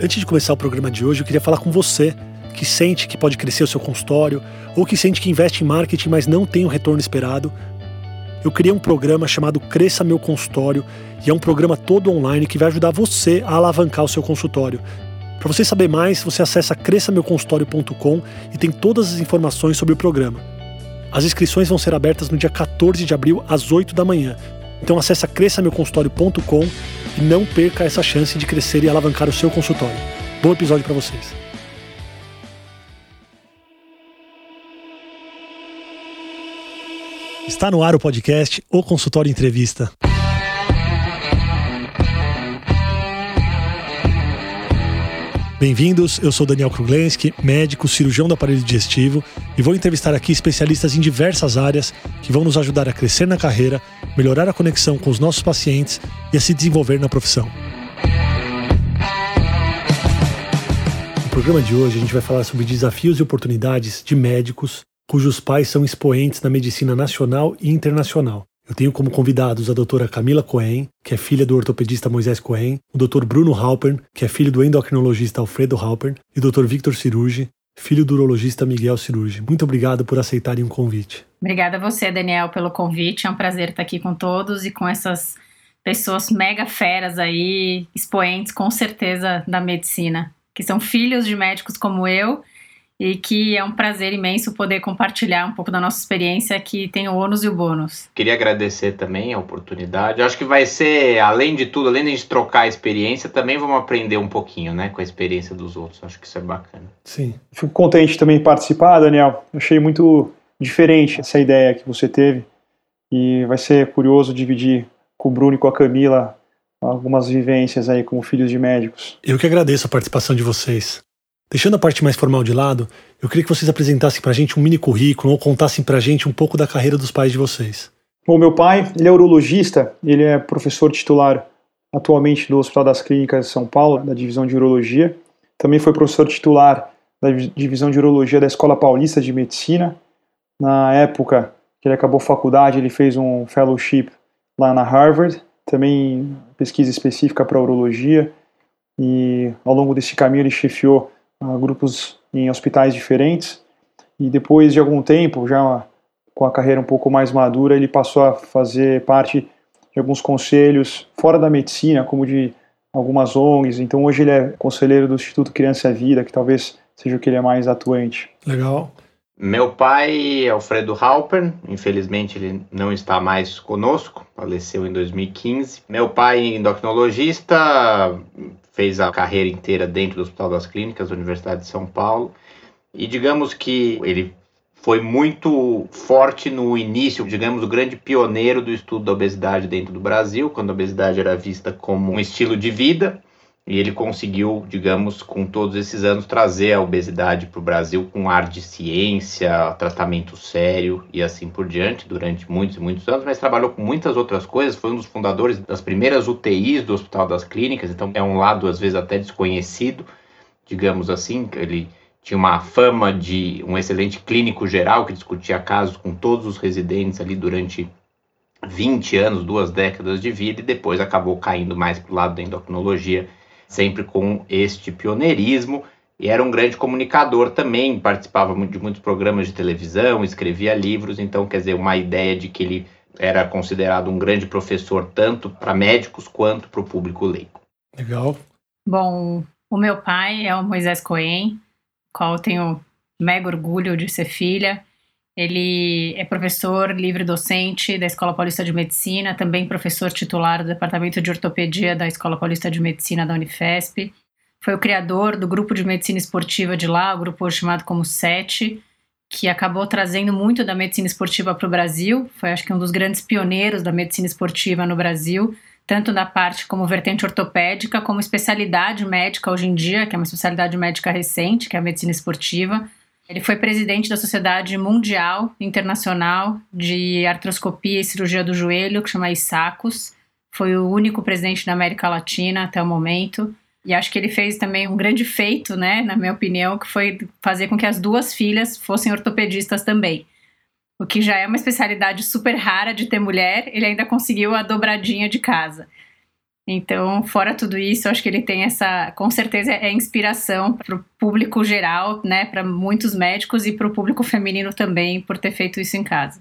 Antes de começar o programa de hoje, eu queria falar com você que sente que pode crescer o seu consultório ou que sente que investe em marketing, mas não tem o retorno esperado. Eu criei um programa chamado Cresça Meu Consultório e é um programa todo online que vai ajudar você a alavancar o seu consultório. Para você saber mais, você acessa cresçameuconsultório.com e tem todas as informações sobre o programa. As inscrições vão ser abertas no dia 14 de abril às 8 da manhã. Então acessa cresçameuconsultório.com e não perca essa chance de crescer e alavancar o seu consultório. Bom episódio para vocês. Está no ar o podcast O Consultório Entrevista. Bem-vindos, eu sou Daniel Kruglenski, médico, cirurgião do aparelho digestivo e vou entrevistar aqui especialistas em diversas áreas que vão nos ajudar a crescer na carreira, melhorar a conexão com os nossos pacientes e a se desenvolver na profissão. No programa de hoje a gente vai falar sobre desafios e oportunidades de médicos cujos pais são expoentes na medicina nacional e internacional. Eu tenho como convidados a doutora Camila Cohen, que é filha do ortopedista Moisés Cohen, o doutor Bruno Halpern, que é filho do endocrinologista Alfredo Halpern, e o doutor Victor Cirugi, filho do urologista Miguel Cirugi. Muito obrigado por aceitarem o convite. Obrigada a você, Daniel, pelo convite. É um prazer estar aqui com todos e com essas pessoas mega feras aí, expoentes com certeza da medicina, que são filhos de médicos como eu e que é um prazer imenso poder compartilhar um pouco da nossa experiência que tem o ônus e o bônus. Queria agradecer também a oportunidade. acho que vai ser, além de tudo, além de a gente trocar a experiência, também vamos aprender um pouquinho, né, com a experiência dos outros. Acho que isso é bacana. Sim. Fico contente também de participar, Daniel. Achei muito diferente essa ideia que você teve e vai ser curioso dividir com o Bruno e com a Camila algumas vivências aí como filhos de médicos. Eu que agradeço a participação de vocês. Deixando a parte mais formal de lado, eu queria que vocês apresentassem para a gente um mini currículo ou contassem para a gente um pouco da carreira dos pais de vocês. Bom, meu pai, ele é urologista, ele é professor titular atualmente do Hospital das Clínicas de São Paulo, da divisão de urologia. Também foi professor titular da divisão de urologia da Escola Paulista de Medicina. Na época que ele acabou a faculdade, ele fez um fellowship lá na Harvard, também pesquisa específica para urologia. E ao longo desse caminho ele chefiou grupos em hospitais diferentes. E depois de algum tempo, já com a carreira um pouco mais madura, ele passou a fazer parte de alguns conselhos fora da medicina, como de algumas ONGs. Então hoje ele é conselheiro do Instituto Criança e Vida, que talvez seja o que ele é mais atuante. Legal. Meu pai, Alfredo Halpern, infelizmente ele não está mais conosco, faleceu em 2015. Meu pai, endocrinologista, fez a carreira inteira dentro do Hospital das Clínicas da Universidade de São Paulo. E digamos que ele foi muito forte no início, digamos, o grande pioneiro do estudo da obesidade dentro do Brasil, quando a obesidade era vista como um estilo de vida. E ele conseguiu, digamos, com todos esses anos, trazer a obesidade para o Brasil com ar de ciência, tratamento sério e assim por diante, durante muitos e muitos anos, mas trabalhou com muitas outras coisas, foi um dos fundadores das primeiras UTIs do Hospital das Clínicas, então é um lado, às vezes, até desconhecido, digamos assim, ele tinha uma fama de um excelente clínico geral que discutia casos com todos os residentes ali durante 20 anos, duas décadas de vida, e depois acabou caindo mais para o lado da endocrinologia sempre com este pioneirismo. E era um grande comunicador também, participava de muitos programas de televisão, escrevia livros, então, quer dizer, uma ideia de que ele era considerado um grande professor tanto para médicos quanto para o público leigo. Legal. Bom, o meu pai é o Moisés Cohen, qual eu tenho mega orgulho de ser filha. Ele é professor livre-docente da Escola Paulista de Medicina, também professor titular do Departamento de Ortopedia da Escola Paulista de Medicina da Unifesp. Foi o criador do grupo de medicina esportiva de lá, o grupo chamado como SET, que acabou trazendo muito da medicina esportiva para o Brasil. Foi, acho que, um dos grandes pioneiros da medicina esportiva no Brasil, tanto na parte como vertente ortopédica, como especialidade médica hoje em dia, que é uma especialidade médica recente, que é a medicina esportiva ele foi presidente da Sociedade Mundial Internacional de Artroscopia e Cirurgia do Joelho, que chama ISACOS. Foi o único presidente da América Latina até o momento. E acho que ele fez também um grande feito, né, na minha opinião, que foi fazer com que as duas filhas fossem ortopedistas também. O que já é uma especialidade super rara de ter mulher, ele ainda conseguiu a dobradinha de casa. Então, fora tudo isso, acho que ele tem essa, com certeza, é inspiração para o público geral, né, para muitos médicos e para o público feminino também, por ter feito isso em casa.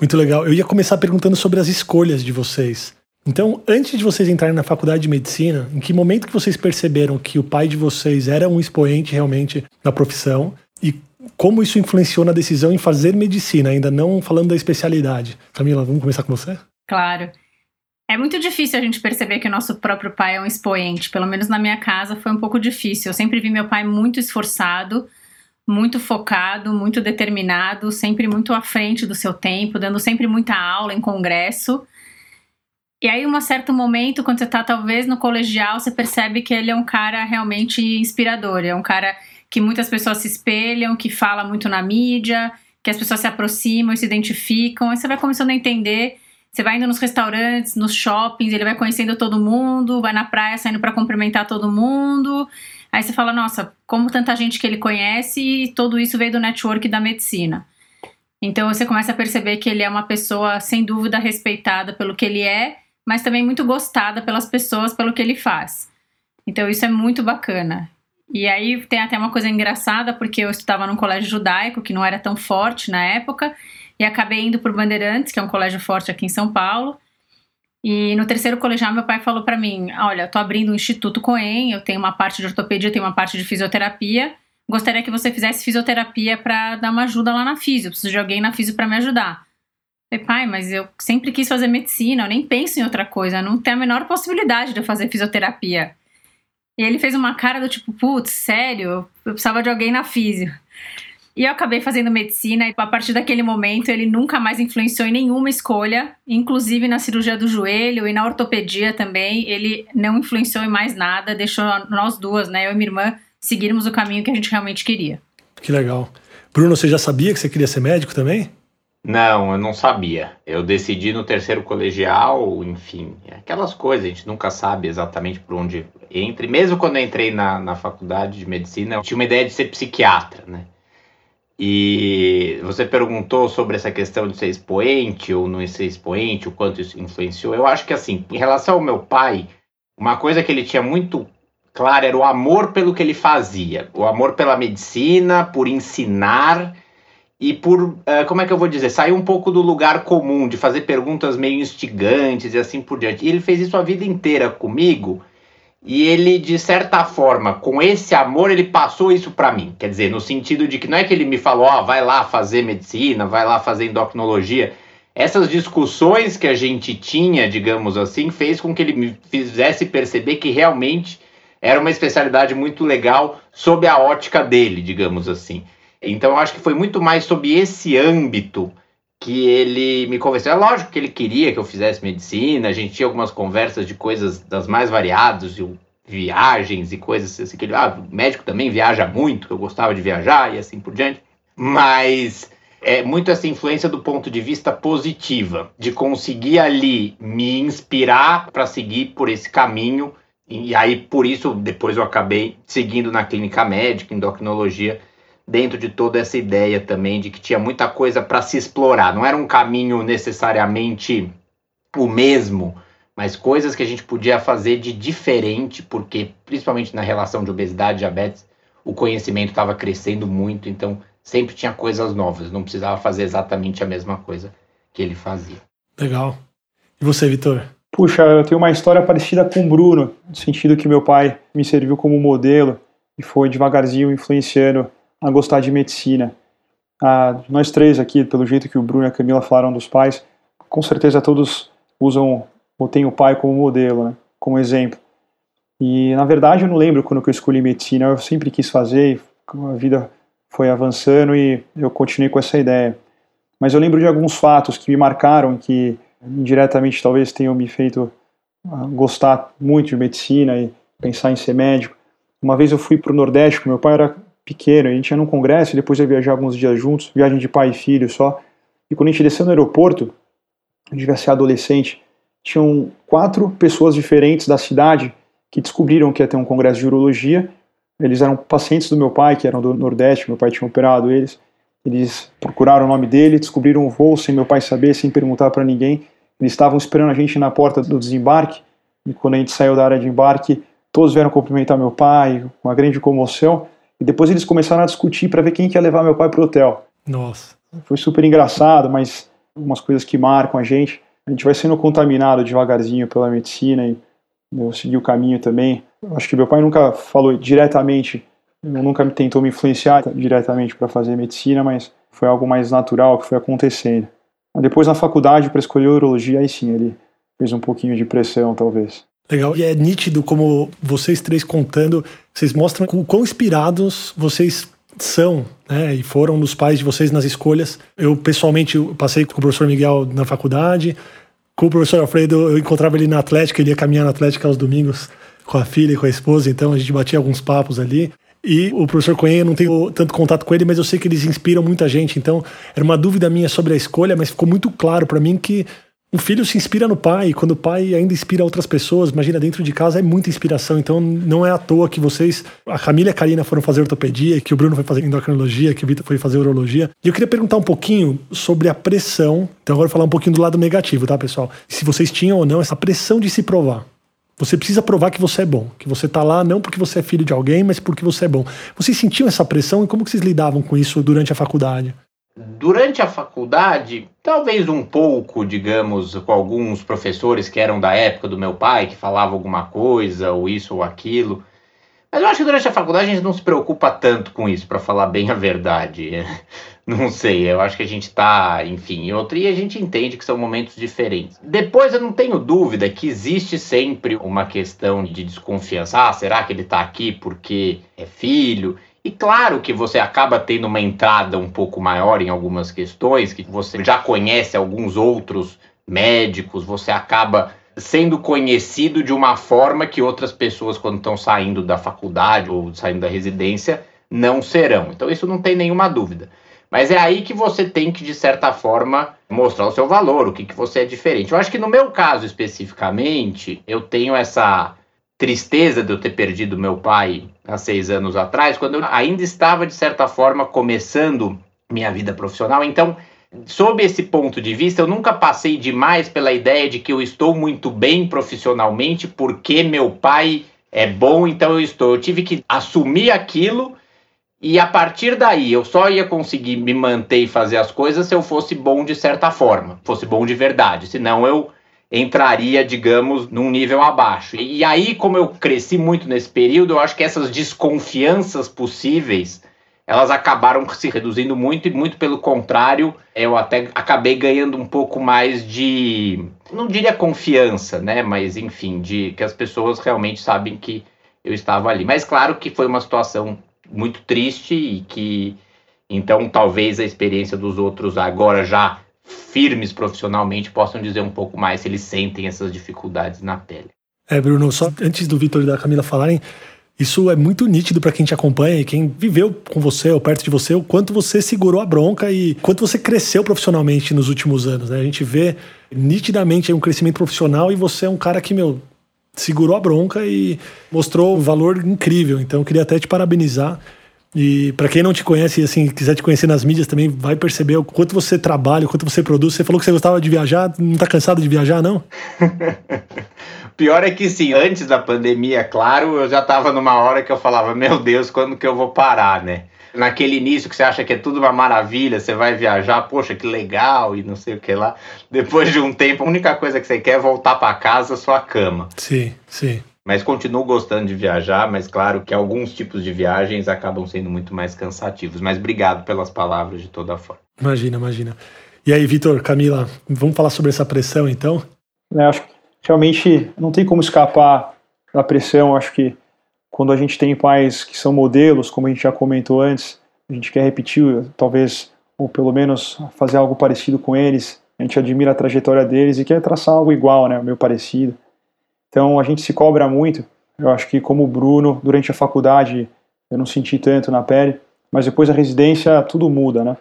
Muito legal. Eu ia começar perguntando sobre as escolhas de vocês. Então, antes de vocês entrarem na faculdade de medicina, em que momento que vocês perceberam que o pai de vocês era um expoente realmente na profissão e como isso influenciou na decisão em fazer medicina, ainda não falando da especialidade? Camila, vamos começar com você? Claro. É muito difícil a gente perceber que o nosso próprio pai é um expoente. Pelo menos na minha casa foi um pouco difícil. Eu sempre vi meu pai muito esforçado, muito focado, muito determinado, sempre muito à frente do seu tempo, dando sempre muita aula em congresso. E aí, um certo momento, quando você está talvez no colegial, você percebe que ele é um cara realmente inspirador. É um cara que muitas pessoas se espelham, que fala muito na mídia, que as pessoas se aproximam e se identificam. Aí você vai começando a entender você vai indo nos restaurantes, nos shoppings, ele vai conhecendo todo mundo, vai na praia saindo para cumprimentar todo mundo. Aí você fala, nossa, como tanta gente que ele conhece e tudo isso veio do network da medicina. Então você começa a perceber que ele é uma pessoa sem dúvida respeitada pelo que ele é, mas também muito gostada pelas pessoas pelo que ele faz. Então isso é muito bacana. E aí tem até uma coisa engraçada, porque eu estudava num colégio judaico que não era tão forte na época, e acabei indo por Bandeirantes, que é um colégio forte aqui em São Paulo. E no terceiro colegial, meu pai falou para mim: Olha, tô abrindo um Instituto Coen, eu tenho uma parte de ortopedia, eu tenho uma parte de fisioterapia. Gostaria que você fizesse fisioterapia para dar uma ajuda lá na fisio. Eu preciso de alguém na fisio para me ajudar. Eu falei, pai, mas eu sempre quis fazer medicina, eu nem penso em outra coisa, não tem a menor possibilidade de eu fazer fisioterapia. E ele fez uma cara do tipo, putz, sério, eu precisava de alguém na fisio. E eu acabei fazendo medicina e a partir daquele momento ele nunca mais influenciou em nenhuma escolha, inclusive na cirurgia do joelho e na ortopedia também. Ele não influenciou em mais nada, deixou nós duas, né, eu e minha irmã, seguirmos o caminho que a gente realmente queria. Que legal. Bruno, você já sabia que você queria ser médico também? Não, eu não sabia. Eu decidi no terceiro colegial, enfim, aquelas coisas, a gente nunca sabe exatamente por onde entra. E mesmo quando eu entrei na, na faculdade de medicina, eu tinha uma ideia de ser psiquiatra, né? E você perguntou sobre essa questão de ser expoente ou não ser expoente, o quanto isso influenciou. Eu acho que, assim, em relação ao meu pai, uma coisa que ele tinha muito clara era o amor pelo que ele fazia, o amor pela medicina, por ensinar e por, uh, como é que eu vou dizer, sair um pouco do lugar comum, de fazer perguntas meio instigantes e assim por diante. E ele fez isso a vida inteira comigo e ele, de certa forma, com esse amor, ele passou isso para mim. Quer dizer, no sentido de que não é que ele me falou, ó, oh, vai lá fazer medicina, vai lá fazer endocrinologia. Essas discussões que a gente tinha, digamos assim, fez com que ele me fizesse perceber que realmente era uma especialidade muito legal sob a ótica dele, digamos assim. Então, eu acho que foi muito mais sob esse âmbito que ele me convenceu. É lógico que ele queria que eu fizesse medicina, a gente tinha algumas conversas de coisas das mais variadas, de viagens e coisas assim, que ele, ah, o médico também viaja muito, eu gostava de viajar e assim por diante, mas é muito essa influência do ponto de vista positiva, de conseguir ali me inspirar para seguir por esse caminho, e aí por isso depois eu acabei seguindo na clínica médica, endocrinologia, dentro de toda essa ideia também de que tinha muita coisa para se explorar. Não era um caminho necessariamente o mesmo, mas coisas que a gente podia fazer de diferente, porque principalmente na relação de obesidade e diabetes, o conhecimento estava crescendo muito, então sempre tinha coisas novas, não precisava fazer exatamente a mesma coisa que ele fazia. Legal. E você, Vitor? Puxa, eu tenho uma história parecida com o Bruno, no sentido que meu pai me serviu como modelo e foi devagarzinho influenciando a gostar de medicina. Ah, nós três aqui, pelo jeito que o Bruno e a Camila falaram dos pais, com certeza todos usam ou têm o pai como modelo, né, como exemplo. E na verdade eu não lembro quando eu escolhi medicina, eu sempre quis fazer, a vida foi avançando e eu continuei com essa ideia. Mas eu lembro de alguns fatos que me marcaram, que indiretamente talvez tenham me feito ah, gostar muito de medicina e pensar em ser médico. Uma vez eu fui para o Nordeste, meu pai era pequeno, a gente ia num congresso, depois ia viajar alguns dias juntos, viagem de pai e filho só. E quando a gente desceu no aeroporto, a gente ser adolescente, tinham quatro pessoas diferentes da cidade que descobriram que ia ter um congresso de urologia. Eles eram pacientes do meu pai, que eram do Nordeste, meu pai tinha operado eles. Eles procuraram o nome dele, descobriram o voo sem meu pai saber, sem perguntar para ninguém. Eles estavam esperando a gente na porta do desembarque E quando a gente saiu da área de embarque, todos vieram cumprimentar meu pai, uma grande comoção. E depois eles começaram a discutir para ver quem que ia levar meu pai para o hotel. Nossa. Foi super engraçado, mas umas coisas que marcam a gente. A gente vai sendo contaminado devagarzinho pela medicina e eu segui o caminho também. Acho que meu pai nunca falou diretamente, nunca tentou me influenciar diretamente para fazer medicina, mas foi algo mais natural que foi acontecendo. Depois na faculdade para escolher urologia, aí sim, ele fez um pouquinho de pressão, talvez. Legal. E é nítido como vocês três contando, vocês mostram o quão inspirados vocês são, né? E foram nos pais de vocês nas escolhas. Eu, pessoalmente, passei com o professor Miguel na faculdade. Com o professor Alfredo, eu encontrava ele na Atlética, ele ia caminhar na Atlética aos domingos com a filha e com a esposa, então a gente batia alguns papos ali. E o professor Coen, eu não tenho tanto contato com ele, mas eu sei que eles inspiram muita gente. Então, era uma dúvida minha sobre a escolha, mas ficou muito claro para mim que um filho se inspira no pai, quando o pai ainda inspira outras pessoas, imagina, dentro de casa é muita inspiração. Então, não é à toa que vocês, a Camila e a Karina foram fazer ortopedia, que o Bruno foi fazer endocrinologia, que o Vitor foi fazer urologia. E eu queria perguntar um pouquinho sobre a pressão. Então, agora vou falar um pouquinho do lado negativo, tá, pessoal? Se vocês tinham ou não essa pressão de se provar. Você precisa provar que você é bom, que você está lá não porque você é filho de alguém, mas porque você é bom. Vocês sentiam essa pressão e como que vocês lidavam com isso durante a faculdade? Durante a faculdade, talvez um pouco, digamos, com alguns professores que eram da época do meu pai, que falavam alguma coisa, ou isso ou aquilo. Mas eu acho que durante a faculdade a gente não se preocupa tanto com isso, para falar bem a verdade. Não sei, eu acho que a gente tá, enfim, em outro, e a gente entende que são momentos diferentes. Depois eu não tenho dúvida que existe sempre uma questão de desconfiança. Ah, será que ele tá aqui porque é filho? E claro que você acaba tendo uma entrada um pouco maior em algumas questões, que você já conhece alguns outros médicos, você acaba sendo conhecido de uma forma que outras pessoas, quando estão saindo da faculdade ou saindo da residência, não serão. Então, isso não tem nenhuma dúvida. Mas é aí que você tem que, de certa forma, mostrar o seu valor, o que, que você é diferente. Eu acho que no meu caso especificamente, eu tenho essa tristeza de eu ter perdido meu pai há seis anos atrás, quando eu ainda estava, de certa forma, começando minha vida profissional. Então, sob esse ponto de vista, eu nunca passei demais pela ideia de que eu estou muito bem profissionalmente porque meu pai é bom, então eu estou. Eu tive que assumir aquilo e a partir daí, eu só ia conseguir me manter e fazer as coisas se eu fosse bom de certa forma, fosse bom de verdade. Senão eu entraria, digamos, num nível abaixo. E aí, como eu cresci muito nesse período, eu acho que essas desconfianças possíveis, elas acabaram se reduzindo muito e muito pelo contrário, eu até acabei ganhando um pouco mais de, não diria confiança, né, mas enfim, de que as pessoas realmente sabem que eu estava ali. Mas claro que foi uma situação muito triste e que então talvez a experiência dos outros agora já firmes profissionalmente possam dizer um pouco mais se eles sentem essas dificuldades na pele. É, Bruno, só antes do Vitor e da Camila falarem, isso é muito nítido para quem te acompanha e quem viveu com você ou perto de você, o quanto você segurou a bronca e quanto você cresceu profissionalmente nos últimos anos. Né? A gente vê nitidamente um crescimento profissional e você é um cara que, meu, segurou a bronca e mostrou um valor incrível. Então, eu queria até te parabenizar. E para quem não te conhece e assim, quiser te conhecer nas mídias também, vai perceber o quanto você trabalha, o quanto você produz. Você falou que você gostava de viajar, não tá cansado de viajar, não? Pior é que sim, antes da pandemia, claro, eu já tava numa hora que eu falava, meu Deus, quando que eu vou parar, né? naquele início que você acha que é tudo uma maravilha, você vai viajar, poxa, que legal e não sei o que lá. Depois de um tempo, a única coisa que você quer é voltar para casa, sua cama. Sim, sim. Mas continuo gostando de viajar, mas claro que alguns tipos de viagens acabam sendo muito mais cansativos. Mas obrigado pelas palavras de toda forma. Imagina, imagina. E aí, Vitor, Camila, vamos falar sobre essa pressão então? Eu acho que realmente não tem como escapar da pressão. Acho que quando a gente tem pais que são modelos, como a gente já comentou antes, a gente quer repetir, talvez, ou pelo menos fazer algo parecido com eles, a gente admira a trajetória deles e quer traçar algo igual, né, meio parecido. Então a gente se cobra muito. Eu acho que como o Bruno, durante a faculdade, eu não senti tanto na pele, mas depois da residência tudo muda, né?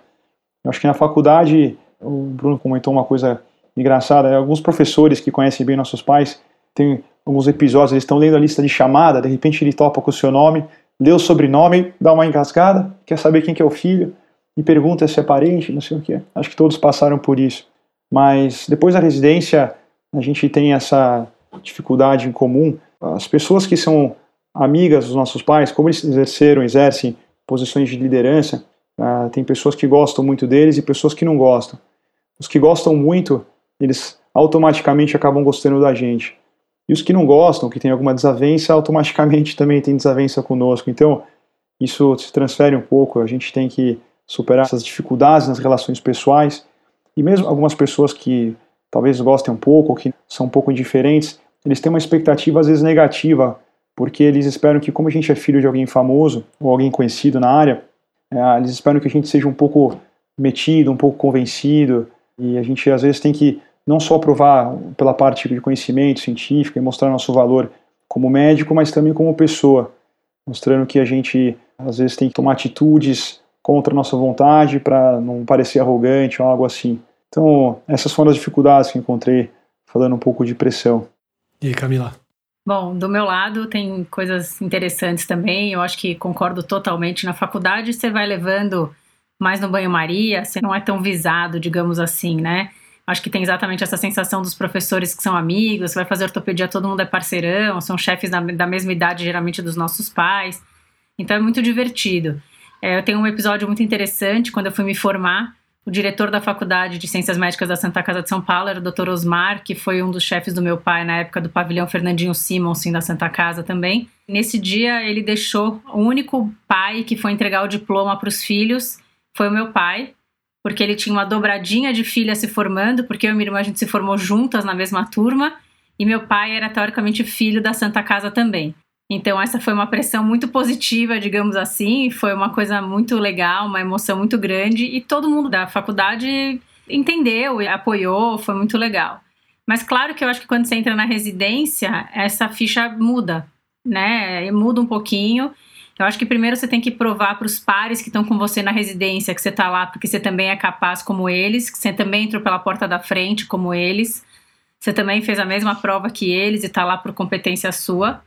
Eu acho que na faculdade, o Bruno comentou uma coisa engraçada, alguns professores que conhecem bem nossos pais têm alguns episódios, eles estão lendo a lista de chamada, de repente ele topa com o seu nome, lê o sobrenome, dá uma engasgada, quer saber quem que é o filho, e pergunta se é parente, não sei o que. Acho que todos passaram por isso. Mas depois da residência, a gente tem essa dificuldade em comum. As pessoas que são amigas dos nossos pais, como eles exerceram, exercem posições de liderança, uh, tem pessoas que gostam muito deles e pessoas que não gostam. Os que gostam muito, eles automaticamente acabam gostando da gente. E os que não gostam, que têm alguma desavença, automaticamente também têm desavença conosco. Então, isso se transfere um pouco, a gente tem que superar essas dificuldades nas relações pessoais. E mesmo algumas pessoas que talvez gostem um pouco, ou que são um pouco indiferentes, eles têm uma expectativa às vezes negativa, porque eles esperam que, como a gente é filho de alguém famoso ou alguém conhecido na área, é, eles esperam que a gente seja um pouco metido, um pouco convencido, e a gente às vezes tem que não só provar pela parte de conhecimento científico e mostrar nosso valor como médico, mas também como pessoa, mostrando que a gente às vezes tem que tomar atitudes contra a nossa vontade para não parecer arrogante ou algo assim. Então, essas foram as dificuldades que encontrei falando um pouco de pressão. E aí, Camila? Bom, do meu lado tem coisas interessantes também. Eu acho que concordo totalmente. Na faculdade você vai levando mais no banho-maria, você não é tão visado, digamos assim, né? Acho que tem exatamente essa sensação dos professores que são amigos, você vai fazer ortopedia, todo mundo é parceirão, são chefes da, da mesma idade, geralmente, dos nossos pais. Então é muito divertido. É, eu tenho um episódio muito interessante, quando eu fui me formar, o diretor da Faculdade de Ciências Médicas da Santa Casa de São Paulo era o Dr. Osmar, que foi um dos chefes do meu pai na época do pavilhão Fernandinho Simonsen da Santa Casa também. Nesse dia, ele deixou o único pai que foi entregar o diploma para os filhos foi o meu pai, porque ele tinha uma dobradinha de filhas se formando, porque eu e minha irmã a gente se formou juntas na mesma turma, e meu pai era teoricamente filho da Santa Casa também. Então, essa foi uma pressão muito positiva, digamos assim, foi uma coisa muito legal, uma emoção muito grande, e todo mundo da faculdade entendeu e apoiou, foi muito legal. Mas, claro que eu acho que quando você entra na residência, essa ficha muda, né? Muda um pouquinho. Eu acho que primeiro você tem que provar para os pares que estão com você na residência que você está lá porque você também é capaz como eles, que você também entrou pela porta da frente como eles, você também fez a mesma prova que eles e está lá por competência sua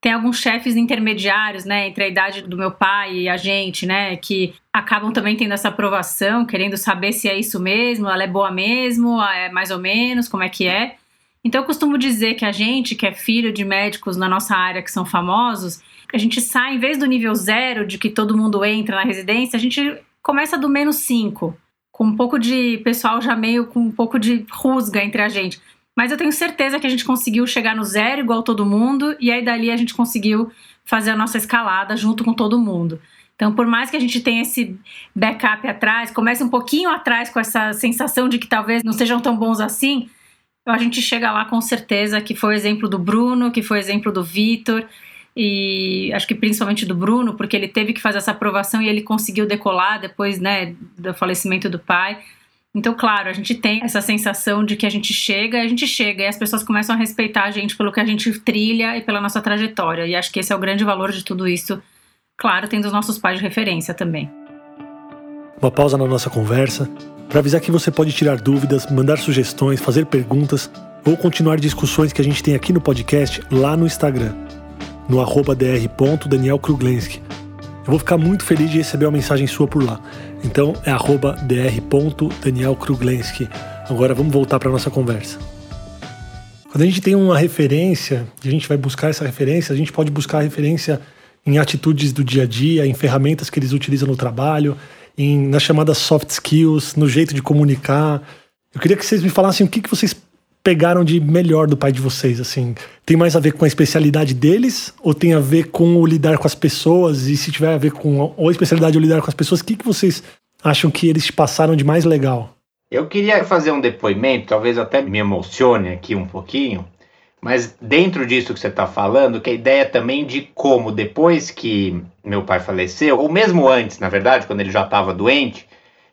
tem alguns chefes intermediários, né, entre a idade do meu pai e a gente, né, que acabam também tendo essa aprovação, querendo saber se é isso mesmo, ela é boa mesmo, é mais ou menos, como é que é. Então eu costumo dizer que a gente, que é filho de médicos na nossa área que são famosos, a gente sai, em vez do nível zero, de que todo mundo entra na residência, a gente começa do menos cinco, com um pouco de pessoal já meio com um pouco de rusga entre a gente. Mas eu tenho certeza que a gente conseguiu chegar no zero igual todo mundo, e aí dali a gente conseguiu fazer a nossa escalada junto com todo mundo. Então, por mais que a gente tenha esse backup atrás, comece um pouquinho atrás com essa sensação de que talvez não sejam tão bons assim, a gente chega lá com certeza que foi o exemplo do Bruno, que foi o exemplo do Vitor, e acho que principalmente do Bruno, porque ele teve que fazer essa aprovação e ele conseguiu decolar depois né, do falecimento do pai. Então, claro, a gente tem essa sensação de que a gente chega, a gente chega e as pessoas começam a respeitar a gente pelo que a gente trilha e pela nossa trajetória. E acho que esse é o grande valor de tudo isso. Claro, tendo os nossos pais de referência também. Uma pausa na nossa conversa para avisar que você pode tirar dúvidas, mandar sugestões, fazer perguntas ou continuar discussões que a gente tem aqui no podcast lá no Instagram, no arroba. Eu vou ficar muito feliz de receber uma mensagem sua por lá. Então é dr.danielkruglenski. Agora vamos voltar para a nossa conversa. Quando a gente tem uma referência, e a gente vai buscar essa referência, a gente pode buscar referência em atitudes do dia a dia, em ferramentas que eles utilizam no trabalho, em, nas chamadas soft skills, no jeito de comunicar. Eu queria que vocês me falassem o que, que vocês pegaram de melhor do pai de vocês? Assim, tem mais a ver com a especialidade deles ou tem a ver com o lidar com as pessoas? E se tiver a ver com ou a especialidade ou lidar com as pessoas, o que, que vocês acham que eles passaram de mais legal? Eu queria fazer um depoimento, talvez até me emocione aqui um pouquinho, mas dentro disso que você está falando, que a ideia também de como depois que meu pai faleceu, ou mesmo antes, na verdade, quando ele já estava doente,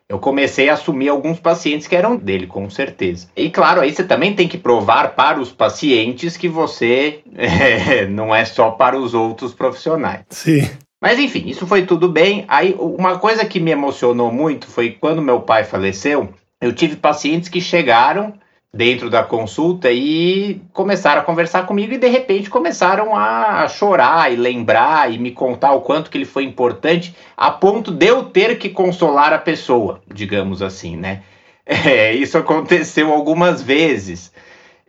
eu comecei a assumir alguns pacientes que eram dele, com certeza. E claro, aí você também tem que provar para os pacientes que você é, não é só para os outros profissionais. Sim. Mas enfim, isso foi tudo bem. Aí uma coisa que me emocionou muito foi quando meu pai faleceu, eu tive pacientes que chegaram dentro da consulta e começaram a conversar comigo e de repente começaram a chorar e lembrar e me contar o quanto que ele foi importante a ponto de eu ter que consolar a pessoa, digamos assim, né? É, isso aconteceu algumas vezes.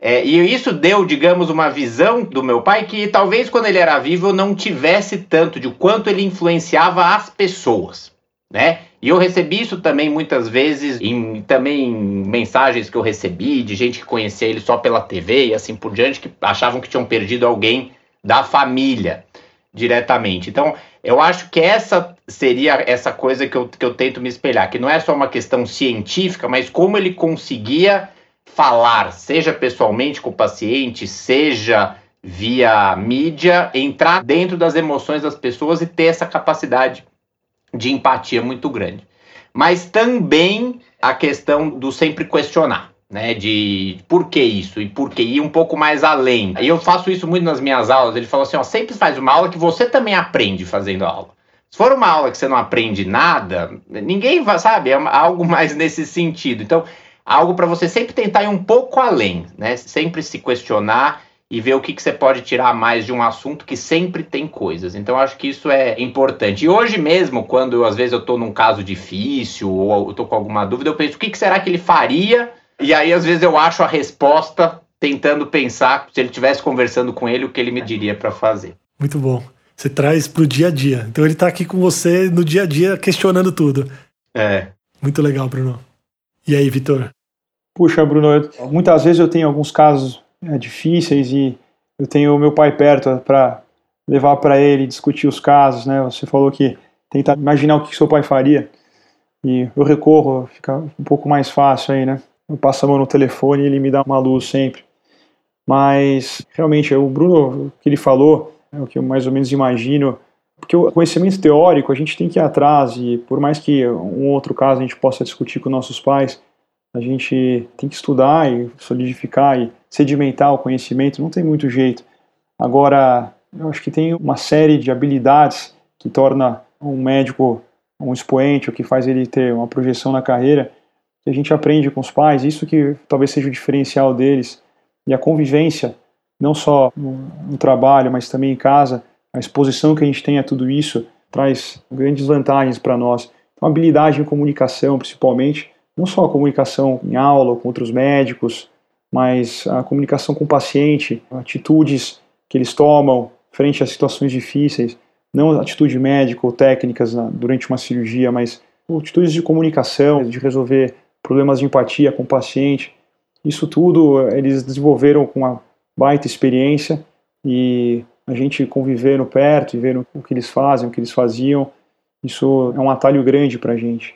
É, e isso deu, digamos, uma visão do meu pai que talvez quando ele era vivo eu não tivesse tanto de quanto ele influenciava as pessoas, né? E eu recebi isso também muitas vezes em também mensagens que eu recebi de gente que conhecia ele só pela TV e assim por diante que achavam que tinham perdido alguém da família diretamente. Então, eu acho que essa seria essa coisa que eu, que eu tento me espelhar, que não é só uma questão científica, mas como ele conseguia falar, seja pessoalmente com o paciente, seja via mídia, entrar dentro das emoções das pessoas e ter essa capacidade de empatia muito grande. Mas também a questão do sempre questionar, né? De por que isso e por que ir um pouco mais além. E eu faço isso muito nas minhas aulas. Ele falou assim: ó, sempre faz uma aula que você também aprende fazendo aula. Se for uma aula que você não aprende nada, ninguém vai, sabe? É algo mais nesse sentido. Então, algo para você sempre tentar ir um pouco além, né? Sempre se questionar e ver o que, que você pode tirar mais de um assunto que sempre tem coisas. Então acho que isso é importante. E hoje mesmo, quando às vezes eu estou num caso difícil ou eu estou com alguma dúvida, eu penso o que, que será que ele faria? E aí às vezes eu acho a resposta tentando pensar se ele estivesse conversando com ele o que ele me diria para fazer. Muito bom. Você traz para o dia a dia. Então ele está aqui com você no dia a dia questionando tudo. É. Muito legal, Bruno. E aí, Vitor? Puxa, Bruno, eu, muitas vezes eu tenho alguns casos é, difíceis e eu tenho meu pai perto para levar para ele, discutir os casos, né? Você falou que tentar imaginar o que seu pai faria e eu recorro, fica um pouco mais fácil aí, né? Eu passo a mão no telefone e ele me dá uma luz sempre. Mas realmente, o Bruno, o que ele falou, é o que eu mais ou menos imagino, porque o conhecimento teórico a gente tem que ir atrás e por mais que um outro caso a gente possa discutir com nossos pais, a gente tem que estudar e solidificar e sedimentar o conhecimento, não tem muito jeito. Agora, eu acho que tem uma série de habilidades que torna um médico um expoente, o que faz ele ter uma projeção na carreira, que a gente aprende com os pais, isso que talvez seja o diferencial deles, e a convivência, não só no, trabalho, mas também em casa, a exposição que a gente tem a tudo isso traz grandes vantagens para nós. Então, habilidade em comunicação, principalmente, não só a comunicação em aula ou com outros médicos, mas a comunicação com o paciente, atitudes que eles tomam frente a situações difíceis, não atitude médica ou técnicas durante uma cirurgia, mas atitudes de comunicação, de resolver problemas de empatia com o paciente. Isso tudo eles desenvolveram com uma baita experiência e a gente convivendo perto e vendo o que eles fazem, o que eles faziam, isso é um atalho grande para a gente.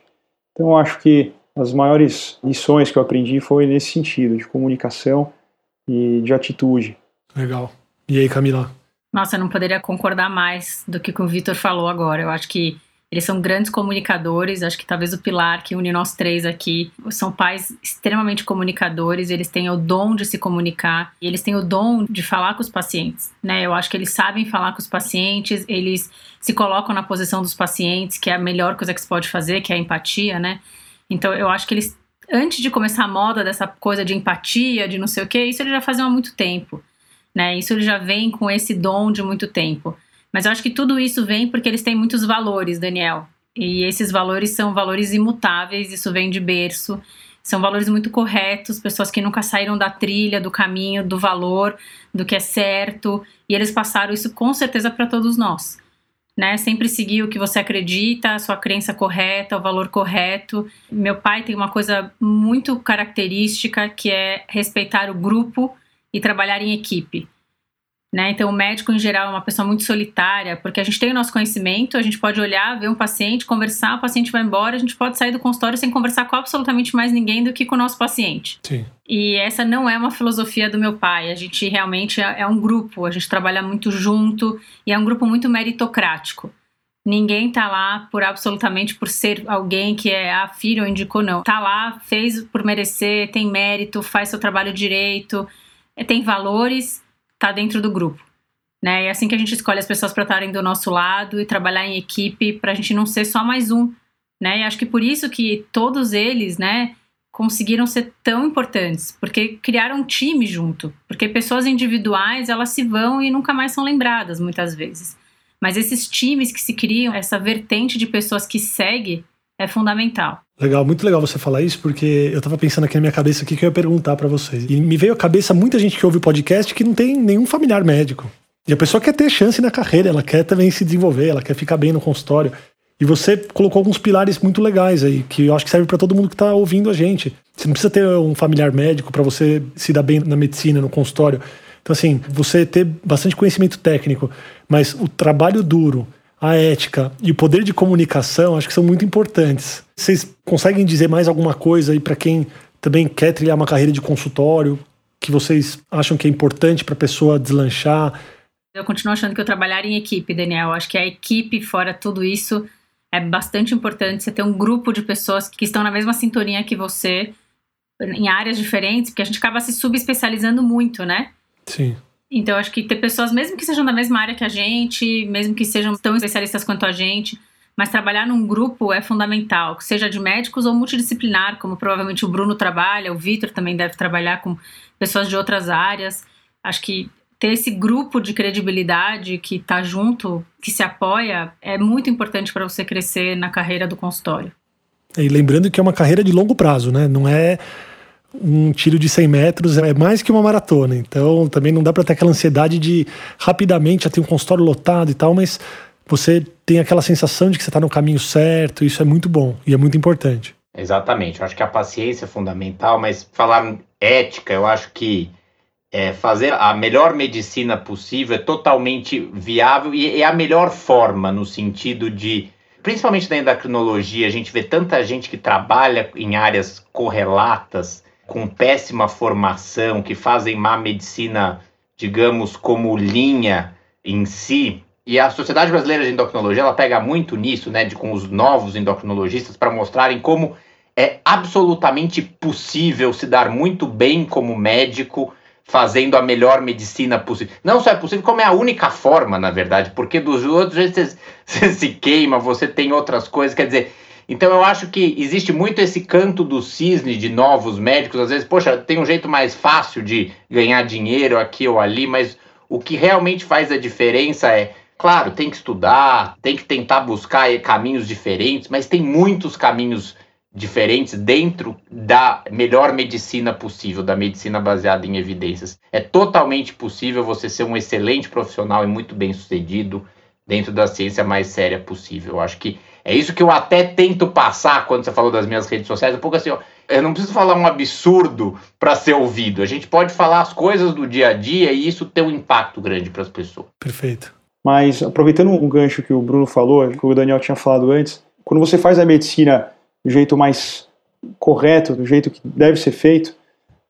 Então eu acho que as maiores lições que eu aprendi foi nesse sentido, de comunicação e de atitude. Legal. E aí, Camila? Nossa, eu não poderia concordar mais do que o Vitor falou agora. Eu acho que eles são grandes comunicadores, acho que talvez o pilar que une nós três aqui são pais extremamente comunicadores, eles têm o dom de se comunicar e eles têm o dom de falar com os pacientes, né? Eu acho que eles sabem falar com os pacientes, eles se colocam na posição dos pacientes, que é a melhor coisa que se pode fazer, que é a empatia, né? Então eu acho que eles, antes de começar a moda dessa coisa de empatia, de não sei o que, isso eles já faziam há muito tempo. Né? Isso eles já vem com esse dom de muito tempo. Mas eu acho que tudo isso vem porque eles têm muitos valores, Daniel. E esses valores são valores imutáveis, isso vem de berço. São valores muito corretos, pessoas que nunca saíram da trilha, do caminho, do valor, do que é certo. E eles passaram isso com certeza para todos nós né? Sempre seguir o que você acredita, a sua crença correta, o valor correto. Meu pai tem uma coisa muito característica que é respeitar o grupo e trabalhar em equipe. Né? Então, o médico, em geral, é uma pessoa muito solitária, porque a gente tem o nosso conhecimento, a gente pode olhar, ver um paciente, conversar, o paciente vai embora, a gente pode sair do consultório sem conversar com absolutamente mais ninguém do que com o nosso paciente. Sim. E essa não é uma filosofia do meu pai. A gente realmente é, é um grupo, a gente trabalha muito junto e é um grupo muito meritocrático. Ninguém tá lá por absolutamente por ser alguém que é a ah, filho ou indicou, não. Tá lá, fez por merecer, tem mérito, faz seu trabalho direito, tem valores tá dentro do grupo. Né? É assim que a gente escolhe as pessoas para estarem do nosso lado e trabalhar em equipe para a gente não ser só mais um. Né? E acho que por isso que todos eles, né, conseguiram ser tão importantes, porque criaram um time junto. Porque pessoas individuais, elas se vão e nunca mais são lembradas muitas vezes. Mas esses times que se criam, essa vertente de pessoas que segue, é fundamental. Legal, muito legal você falar isso, porque eu tava pensando aqui na minha cabeça o que eu ia perguntar para vocês. E me veio à cabeça muita gente que ouve o podcast que não tem nenhum familiar médico. E a pessoa quer ter chance na carreira, ela quer também se desenvolver, ela quer ficar bem no consultório. E você colocou alguns pilares muito legais aí, que eu acho que serve para todo mundo que está ouvindo a gente. Você não precisa ter um familiar médico para você se dar bem na medicina, no consultório. Então, assim, você ter bastante conhecimento técnico, mas o trabalho duro, a ética e o poder de comunicação acho que são muito importantes. Vocês conseguem dizer mais alguma coisa aí para quem também quer trilhar uma carreira de consultório, que vocês acham que é importante para a pessoa deslanchar? Eu continuo achando que eu trabalhar em equipe, Daniel. Acho que a equipe, fora tudo isso, é bastante importante você ter um grupo de pessoas que estão na mesma sintonia que você, em áreas diferentes, porque a gente acaba se subespecializando muito, né? Sim. Então, acho que ter pessoas, mesmo que sejam da mesma área que a gente, mesmo que sejam tão especialistas quanto a gente, mas trabalhar num grupo é fundamental, seja de médicos ou multidisciplinar, como provavelmente o Bruno trabalha, o Vitor também deve trabalhar com pessoas de outras áreas. Acho que ter esse grupo de credibilidade que está junto, que se apoia, é muito importante para você crescer na carreira do consultório. E lembrando que é uma carreira de longo prazo, né? Não é um tiro de 100 metros, é mais que uma maratona. Então também não dá para ter aquela ansiedade de rapidamente já ter um consultório lotado e tal, mas você tem aquela sensação de que você está no caminho certo, isso é muito bom e é muito importante. Exatamente, eu acho que a paciência é fundamental, mas falar ética, eu acho que é, fazer a melhor medicina possível é totalmente viável e é a melhor forma no sentido de, principalmente da endocrinologia, a gente vê tanta gente que trabalha em áreas correlatas, com péssima formação, que fazem má medicina, digamos, como linha em si. E a Sociedade Brasileira de Endocrinologia, ela pega muito nisso, né, de, com os novos endocrinologistas, para mostrarem como é absolutamente possível se dar muito bem como médico fazendo a melhor medicina possível. Não só é possível, como é a única forma, na verdade, porque dos outros vezes você, se queima, você tem outras coisas, quer dizer. Então eu acho que existe muito esse canto do cisne de novos médicos, às vezes, poxa, tem um jeito mais fácil de ganhar dinheiro aqui ou ali, mas o que realmente faz a diferença é, claro, tem que estudar, tem que tentar buscar caminhos diferentes, mas tem muitos caminhos diferentes dentro da melhor medicina possível, da medicina baseada em evidências. É totalmente possível você ser um excelente profissional e muito bem sucedido dentro da ciência mais séria possível. Eu acho que é isso que eu até tento passar quando você falou das minhas redes sociais, um pouco assim, ó, eu não preciso falar um absurdo para ser ouvido. A gente pode falar as coisas do dia a dia e isso ter um impacto grande para as pessoas. Perfeito. Mas aproveitando um gancho que o Bruno falou, que o Daniel tinha falado antes, quando você faz a medicina do jeito mais correto, do jeito que deve ser feito,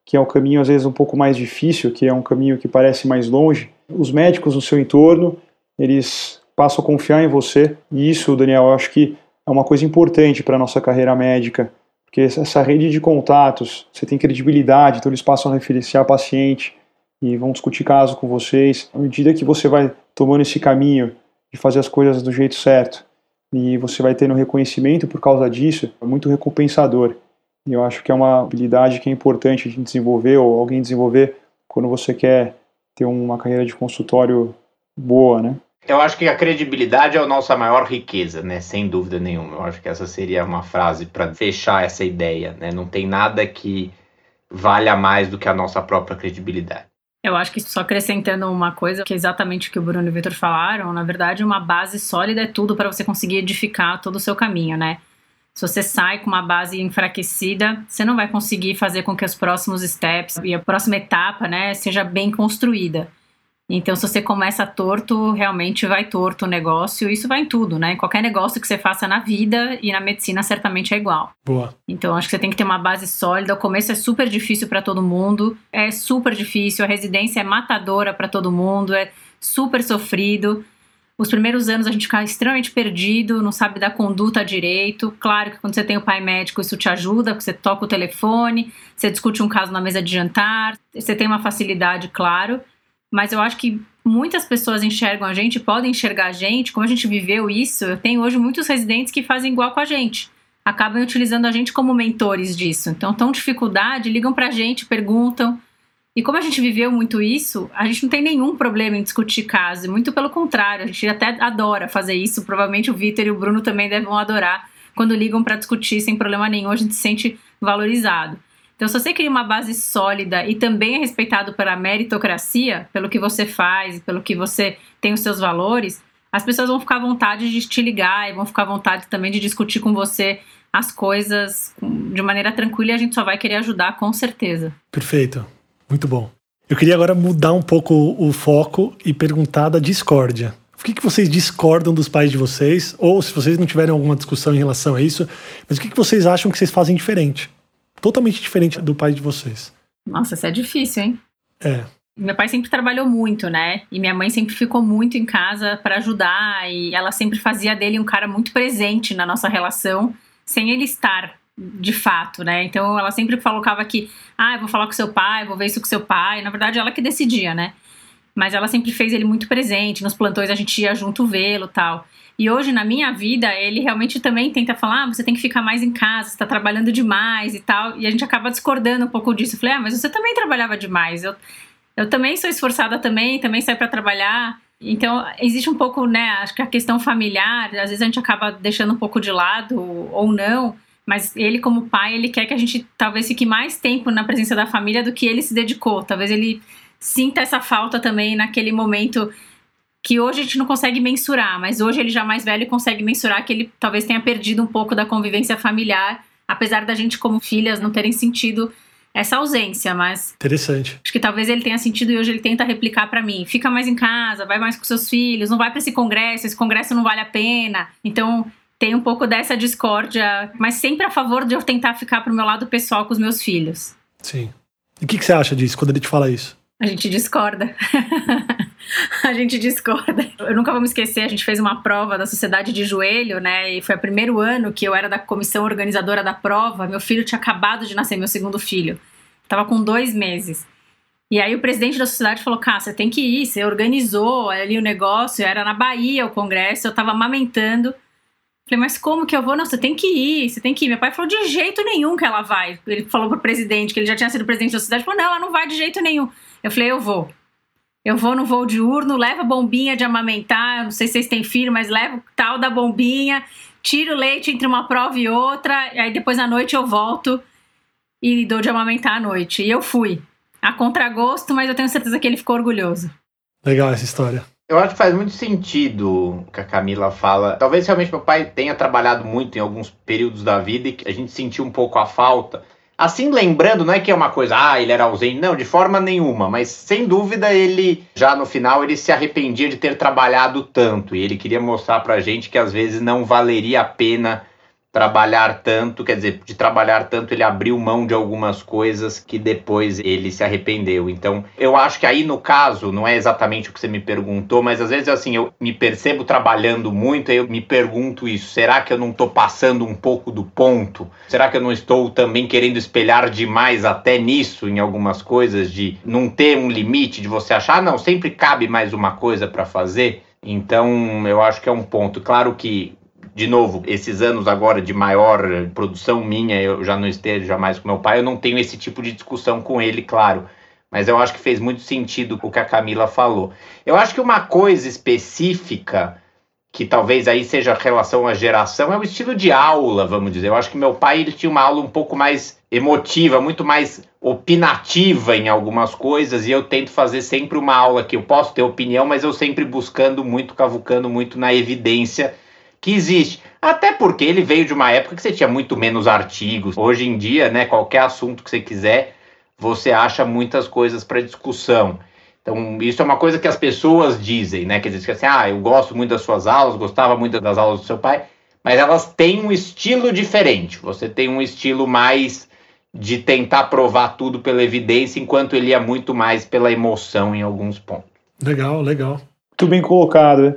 que é um caminho às vezes um pouco mais difícil, que é um caminho que parece mais longe. Os médicos no seu entorno, eles passam a confiar em você, e isso, Daniel, eu acho que é uma coisa importante para a nossa carreira médica, porque essa rede de contatos, você tem credibilidade, então eles passam a referenciar paciente e vão discutir caso com vocês. À medida que você vai tomando esse caminho de fazer as coisas do jeito certo, e você vai tendo reconhecimento por causa disso, é muito recompensador. E eu acho que é uma habilidade que é importante de desenvolver ou alguém desenvolver quando você quer ter uma carreira de consultório boa, né? Eu acho que a credibilidade é a nossa maior riqueza, né? Sem dúvida nenhuma. Eu acho que essa seria uma frase para fechar essa ideia, né? Não tem nada que valha mais do que a nossa própria credibilidade. Eu acho que só acrescentando uma coisa, que é exatamente o que o Bruno e o Vitor falaram, na verdade, uma base sólida é tudo para você conseguir edificar todo o seu caminho, né? Se você sai com uma base enfraquecida, você não vai conseguir fazer com que os próximos steps e a próxima etapa, né, seja bem construída. Então, se você começa torto, realmente vai torto o negócio. Isso vai em tudo, né? Em qualquer negócio que você faça na vida e na medicina, certamente é igual. Boa. Então, acho que você tem que ter uma base sólida. O começo é super difícil para todo mundo. É super difícil. A residência é matadora para todo mundo. É super sofrido. Os primeiros anos a gente fica extremamente perdido, não sabe da conduta direito. Claro que quando você tem o pai médico, isso te ajuda, porque você toca o telefone, você discute um caso na mesa de jantar, você tem uma facilidade, claro mas eu acho que muitas pessoas enxergam a gente, podem enxergar a gente, como a gente viveu isso. Eu tenho hoje muitos residentes que fazem igual com a gente, acabam utilizando a gente como mentores disso. Então, estão dificuldade, ligam pra gente, perguntam. E como a gente viveu muito isso, a gente não tem nenhum problema em discutir caso, muito pelo contrário, a gente até adora fazer isso. Provavelmente o Vitor e o Bruno também devem adorar quando ligam para discutir sem problema nenhum, a gente se sente valorizado. Então, se você cria uma base sólida e também é respeitado pela meritocracia, pelo que você faz, pelo que você tem os seus valores, as pessoas vão ficar à vontade de te ligar e vão ficar à vontade também de discutir com você as coisas de maneira tranquila e a gente só vai querer ajudar com certeza. Perfeito. Muito bom. Eu queria agora mudar um pouco o foco e perguntar da discórdia. O que, que vocês discordam dos pais de vocês? Ou se vocês não tiverem alguma discussão em relação a isso, mas o que, que vocês acham que vocês fazem diferente? Totalmente diferente do pai de vocês. Nossa, isso é difícil, hein? É. Meu pai sempre trabalhou muito, né? E minha mãe sempre ficou muito em casa para ajudar e ela sempre fazia dele um cara muito presente na nossa relação sem ele estar de fato, né? Então ela sempre colocava que, ah, eu vou falar com seu pai, vou ver isso com seu pai. Na verdade, ela que decidia, né? Mas ela sempre fez ele muito presente. Nos plantões a gente ia junto vê-lo tal. E hoje, na minha vida, ele realmente também tenta falar: ah, você tem que ficar mais em casa, você tá trabalhando demais e tal. E a gente acaba discordando um pouco disso. Eu falei: ah, mas você também trabalhava demais. Eu, eu também sou esforçada também, também saio para trabalhar. Então, existe um pouco, né, acho que a questão familiar, às vezes a gente acaba deixando um pouco de lado ou não, mas ele como pai, ele quer que a gente talvez fique mais tempo na presença da família do que ele se dedicou. Talvez ele sinta essa falta também naquele momento que hoje a gente não consegue mensurar, mas hoje ele já mais velho consegue mensurar que ele talvez tenha perdido um pouco da convivência familiar, apesar da gente como filhas não terem sentido essa ausência, mas. Interessante. Acho que talvez ele tenha sentido e hoje ele tenta replicar para mim. Fica mais em casa, vai mais com seus filhos, não vai para esse congresso, esse congresso não vale a pena. Então. Tem um pouco dessa discórdia, mas sempre a favor de eu tentar ficar pro meu lado pessoal com os meus filhos. Sim. E o que, que você acha disso quando ele te fala isso? A gente discorda. a gente discorda. Eu nunca vou me esquecer, a gente fez uma prova da Sociedade de Joelho, né? E foi o primeiro ano que eu era da comissão organizadora da prova. Meu filho tinha acabado de nascer, meu segundo filho. Tava com dois meses. E aí o presidente da sociedade falou: Cá, tem que ir, você organizou ali o negócio, era na Bahia o congresso, eu tava amamentando. Falei, mas como que eu vou? Não, você tem que ir, você tem que ir. Meu pai falou, de jeito nenhum que ela vai. Ele falou pro presidente, que ele já tinha sido presidente da sociedade, falou, não, ela não vai de jeito nenhum. Eu falei, eu vou. Eu vou no voo diurno, levo a bombinha de amamentar, não sei se vocês têm filho, mas levo tal da bombinha, tiro leite entre uma prova e outra, e aí depois à noite eu volto e dou de amamentar à noite. E eu fui. A contragosto, mas eu tenho certeza que ele ficou orgulhoso. Legal essa história. Eu acho que faz muito sentido o que a Camila fala. Talvez realmente meu pai tenha trabalhado muito em alguns períodos da vida e que a gente sentiu um pouco a falta. Assim, lembrando, não é que é uma coisa, ah, ele era ausente, não, de forma nenhuma, mas sem dúvida ele, já no final, ele se arrependia de ter trabalhado tanto. E ele queria mostrar pra gente que às vezes não valeria a pena trabalhar tanto, quer dizer, de trabalhar tanto ele abriu mão de algumas coisas que depois ele se arrependeu. Então, eu acho que aí no caso, não é exatamente o que você me perguntou, mas às vezes assim, eu me percebo trabalhando muito, aí eu me pergunto isso, será que eu não estou passando um pouco do ponto? Será que eu não estou também querendo espelhar demais até nisso em algumas coisas de não ter um limite de você achar, ah, não, sempre cabe mais uma coisa para fazer? Então, eu acho que é um ponto. Claro que de novo, esses anos agora de maior produção minha, eu já não esteja jamais com meu pai, eu não tenho esse tipo de discussão com ele, claro. Mas eu acho que fez muito sentido o que a Camila falou. Eu acho que uma coisa específica, que talvez aí seja relação à geração, é o estilo de aula, vamos dizer. Eu acho que meu pai ele tinha uma aula um pouco mais emotiva, muito mais opinativa em algumas coisas, e eu tento fazer sempre uma aula que eu posso ter opinião, mas eu sempre buscando muito, cavucando muito na evidência que existe. Até porque ele veio de uma época que você tinha muito menos artigos. Hoje em dia, né, qualquer assunto que você quiser, você acha muitas coisas para discussão. Então, isso é uma coisa que as pessoas dizem, né? Quer dizer, assim, ah, eu gosto muito das suas aulas, gostava muito das aulas do seu pai, mas elas têm um estilo diferente. Você tem um estilo mais de tentar provar tudo pela evidência, enquanto ele é muito mais pela emoção em alguns pontos. Legal, legal. Muito bem colocado.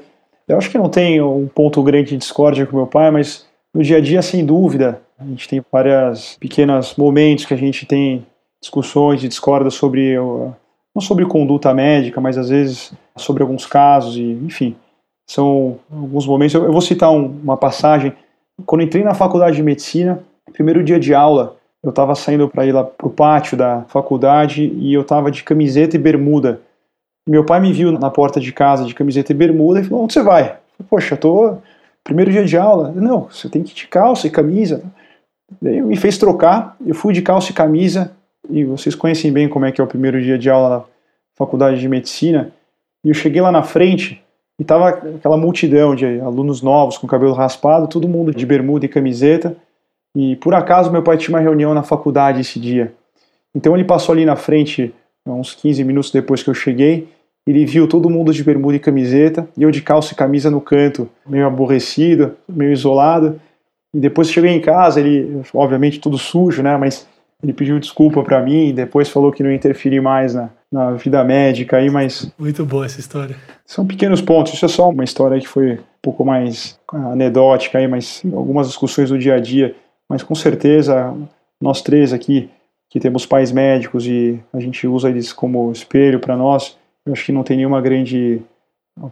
Eu acho que não tem um ponto grande de discórdia com meu pai, mas no dia a dia, sem dúvida, a gente tem vários pequenos momentos que a gente tem discussões e discorda sobre, não sobre conduta médica, mas às vezes sobre alguns casos, e enfim, são alguns momentos. Eu, vou citar um, uma passagem. Quando entrei na faculdade de medicina, primeiro dia de aula, eu estava saindo para ir lá para o pátio da faculdade e eu estava de camiseta e bermuda. Meu pai me viu na porta de casa de camiseta e bermuda e falou: Onde você vai? Falei, Poxa, eu tô primeiro dia de aula, não, você tem que ir de calça e camisa. Daí me fez trocar, eu fui de calça e camisa, e vocês conhecem bem como é que é o primeiro dia de aula na faculdade de medicina, e eu cheguei lá na frente, e tava aquela multidão de alunos novos com cabelo raspado, todo mundo de bermuda e camiseta, e por acaso meu pai tinha uma reunião na faculdade esse dia. Então ele passou ali na frente, uns 15 minutos depois que eu cheguei, ele viu todo mundo de bermuda e camiseta, e eu de calça e camisa no canto, meio aborrecido, meio isolado. E depois cheguei em casa, ele, obviamente tudo sujo, né, mas ele pediu desculpa para mim, depois falou que não ia interferir mais na, na vida médica aí, mas... Muito boa essa história. São pequenos pontos, isso é só uma história que foi um pouco mais anedótica aí, mas algumas discussões do dia a dia, mas com certeza nós três aqui, que temos pais médicos e a gente usa eles como espelho para nós, eu acho que não tem nenhuma grande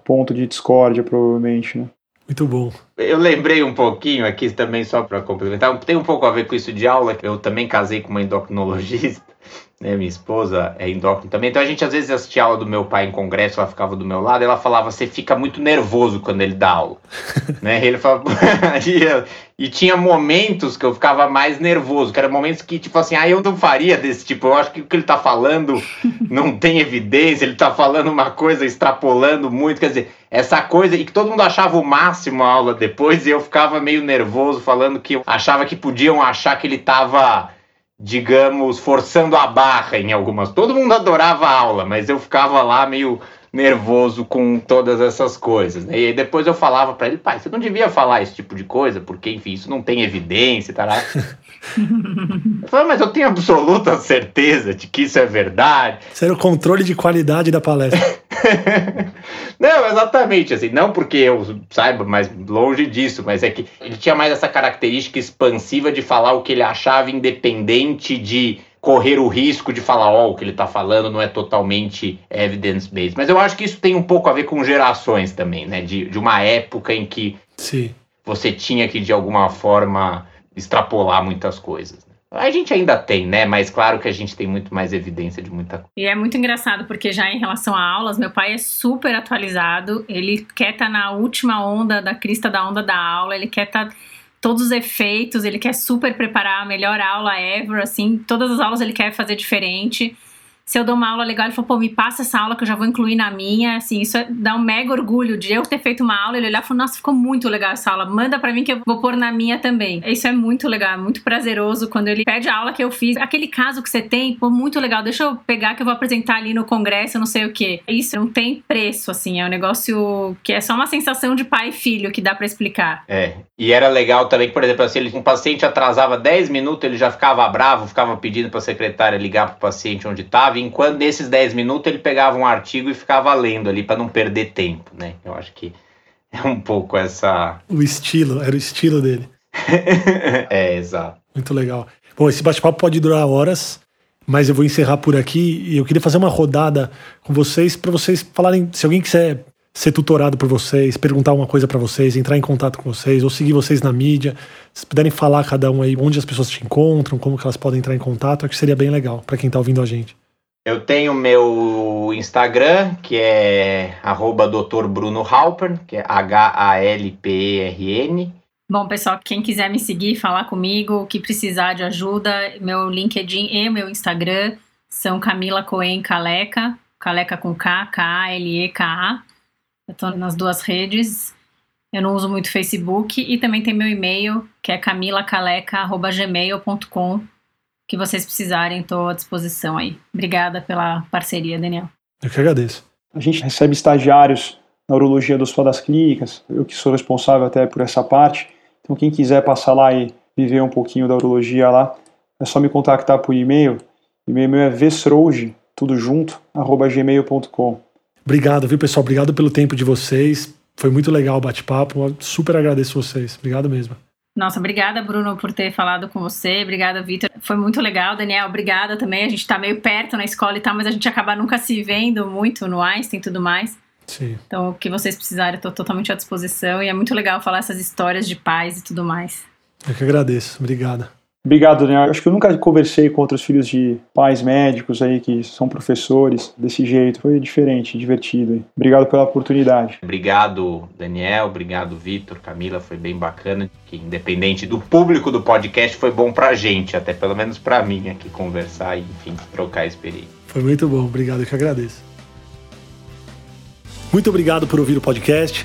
ponto de discórdia, provavelmente, né? Muito bom. Eu lembrei um pouquinho aqui também, só para complementar, tem um pouco a ver com isso de aula, eu também casei com uma endocrinologista, né, minha esposa é endócrina também, então a gente às vezes assistia aula do meu pai em congresso, ela ficava do meu lado, ela falava, você fica muito nervoso quando ele dá aula, né, ele falava, e, tinha momentos que eu ficava mais nervoso, que eram momentos que, tipo assim, ah, eu não faria desse tipo, eu acho que o que ele tá falando não tem evidência, ele tá falando uma coisa, extrapolando muito, quer dizer, essa coisa, e que todo mundo achava o máximo a aula depois, e eu ficava meio nervoso, falando que eu achava que podiam achar que ele tava digamos, forçando a barra em algumas. Todo mundo adorava a aula, mas eu ficava lá meio nervoso com todas essas coisas. Né? E aí depois eu falava para ele, pai, você não devia falar esse tipo de coisa, porque, enfim, isso não tem evidência, lá. eu falei, mas eu tenho absoluta certeza de que isso é verdade. Isso era o controle de qualidade da palestra. não, exatamente, assim, não porque eu saiba, mas longe disso, mas é que ele tinha mais essa característica expansiva de falar o que ele achava independente de correr o risco de falar, ó, oh, o que ele está falando não é totalmente evidence-based. Mas eu acho que isso tem um pouco a ver com gerações também, né? De, de uma época em que Sim. você tinha que, de alguma forma, extrapolar muitas coisas. Né? A gente ainda tem, né? Mas claro que a gente tem muito mais evidência de muita coisa. E é muito engraçado, porque já em relação a aulas, meu pai é super atualizado, ele quer estar tá na última onda da crista da onda da aula, ele quer estar. Tá todos os efeitos, ele quer super preparar a melhor aula ever, assim, todas as aulas ele quer fazer diferente se eu dou uma aula legal, ele falou, pô, me passa essa aula que eu já vou incluir na minha, assim, isso é, dá um mega orgulho de eu ter feito uma aula, ele olhar e falou, nossa, ficou muito legal essa aula, manda para mim que eu vou pôr na minha também. Isso é muito legal, é muito prazeroso quando ele pede a aula que eu fiz, aquele caso que você tem, pô, muito legal, deixa eu pegar que eu vou apresentar ali no congresso, não sei o que. Isso não tem preço, assim, é um negócio que é só uma sensação de pai e filho que dá para explicar. É, e era legal também, por exemplo, assim, um paciente atrasava 10 minutos, ele já ficava bravo, ficava pedindo pra secretária ligar pro paciente onde estava, enquanto nesses 10 minutos ele pegava um artigo e ficava lendo ali para não perder tempo, né? Eu acho que é um pouco essa. O estilo, era o estilo dele. é, exato. Muito legal. Bom, esse bate-papo pode durar horas, mas eu vou encerrar por aqui e eu queria fazer uma rodada com vocês para vocês falarem, se alguém quiser ser tutorado por vocês, perguntar uma coisa para vocês, entrar em contato com vocês ou seguir vocês na mídia, se puderem falar cada um aí onde as pessoas te encontram, como que elas podem entrar em contato, acho que seria bem legal para quem está ouvindo a gente. Eu tenho meu Instagram, que é arroba Dr. Bruno Halpern, que é H-A-L-P-E-R-N. Bom, pessoal, quem quiser me seguir, falar comigo, que precisar de ajuda, meu LinkedIn e meu Instagram são Camila Coen Caleca, Caleca com K, K-A-L-E-K-A. Eu estou nas duas redes. Eu não uso muito Facebook e também tem meu e-mail, que é camilacaleca.gmail.com. Que vocês precisarem, estou à disposição aí. Obrigada pela parceria, Daniel. Eu que agradeço. A gente recebe estagiários na urologia do Hospital das Clínicas, eu que sou responsável até por essa parte. Então, quem quiser passar lá e viver um pouquinho da urologia lá, é só me contactar por e-mail. E meu e-mail é vesrouge, tudo junto, arroba gmail.com. Obrigado, viu, pessoal? Obrigado pelo tempo de vocês. Foi muito legal o bate-papo. Super agradeço vocês. Obrigado mesmo. Nossa, obrigada, Bruno, por ter falado com você. Obrigada, Vitor. Foi muito legal, Daniel. Obrigada também. A gente está meio perto na escola e tal, mas a gente acaba nunca se vendo muito no Einstein e tudo mais. Sim. Então, o que vocês precisarem, eu estou totalmente à disposição. E é muito legal falar essas histórias de paz e tudo mais. Eu que agradeço. Obrigada. Obrigado, Daniel. Acho que eu nunca conversei com outros filhos de pais médicos aí que são professores desse jeito. Foi diferente, divertido. Obrigado pela oportunidade. Obrigado, Daniel. Obrigado, Vitor, Camila. Foi bem bacana. Que independente do público do podcast, foi bom pra gente, até pelo menos pra mim aqui conversar e, enfim, trocar experiência. Foi muito bom. Obrigado, eu que agradeço. Muito obrigado por ouvir o podcast.